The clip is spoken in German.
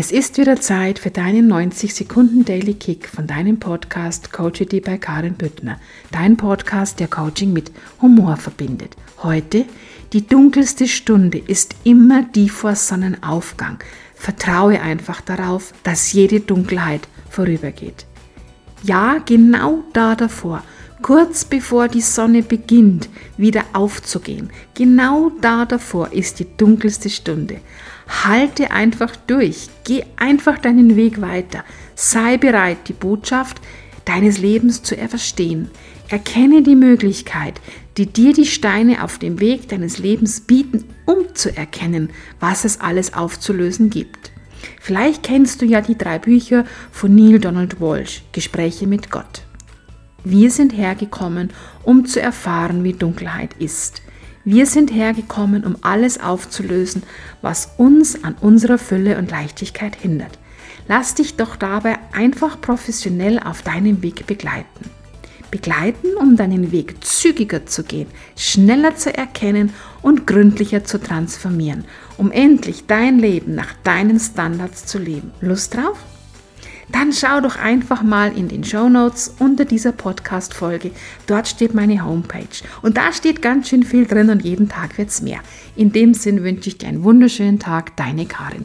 Es ist wieder Zeit für deinen 90 Sekunden Daily Kick von deinem Podcast Coachity bei Karin Büttner. Dein Podcast, der Coaching mit Humor verbindet. Heute, die dunkelste Stunde ist immer die vor Sonnenaufgang. Vertraue einfach darauf, dass jede Dunkelheit vorübergeht. Ja, genau da davor kurz bevor die Sonne beginnt wieder aufzugehen. Genau da davor ist die dunkelste Stunde. Halte einfach durch, geh einfach deinen Weg weiter, sei bereit, die Botschaft deines Lebens zu verstehen. Erkenne die Möglichkeit, die dir die Steine auf dem Weg deines Lebens bieten, um zu erkennen, was es alles aufzulösen gibt. Vielleicht kennst du ja die drei Bücher von Neil Donald Walsh, Gespräche mit Gott. Wir sind hergekommen, um zu erfahren, wie Dunkelheit ist. Wir sind hergekommen, um alles aufzulösen, was uns an unserer Fülle und Leichtigkeit hindert. Lass dich doch dabei einfach professionell auf deinem Weg begleiten. Begleiten, um deinen Weg zügiger zu gehen, schneller zu erkennen und gründlicher zu transformieren, um endlich dein Leben nach deinen Standards zu leben. Lust drauf? Dann schau doch einfach mal in den Show Notes unter dieser Podcast-Folge. Dort steht meine Homepage. Und da steht ganz schön viel drin und jeden Tag wird's mehr. In dem Sinn wünsche ich dir einen wunderschönen Tag, deine Karin.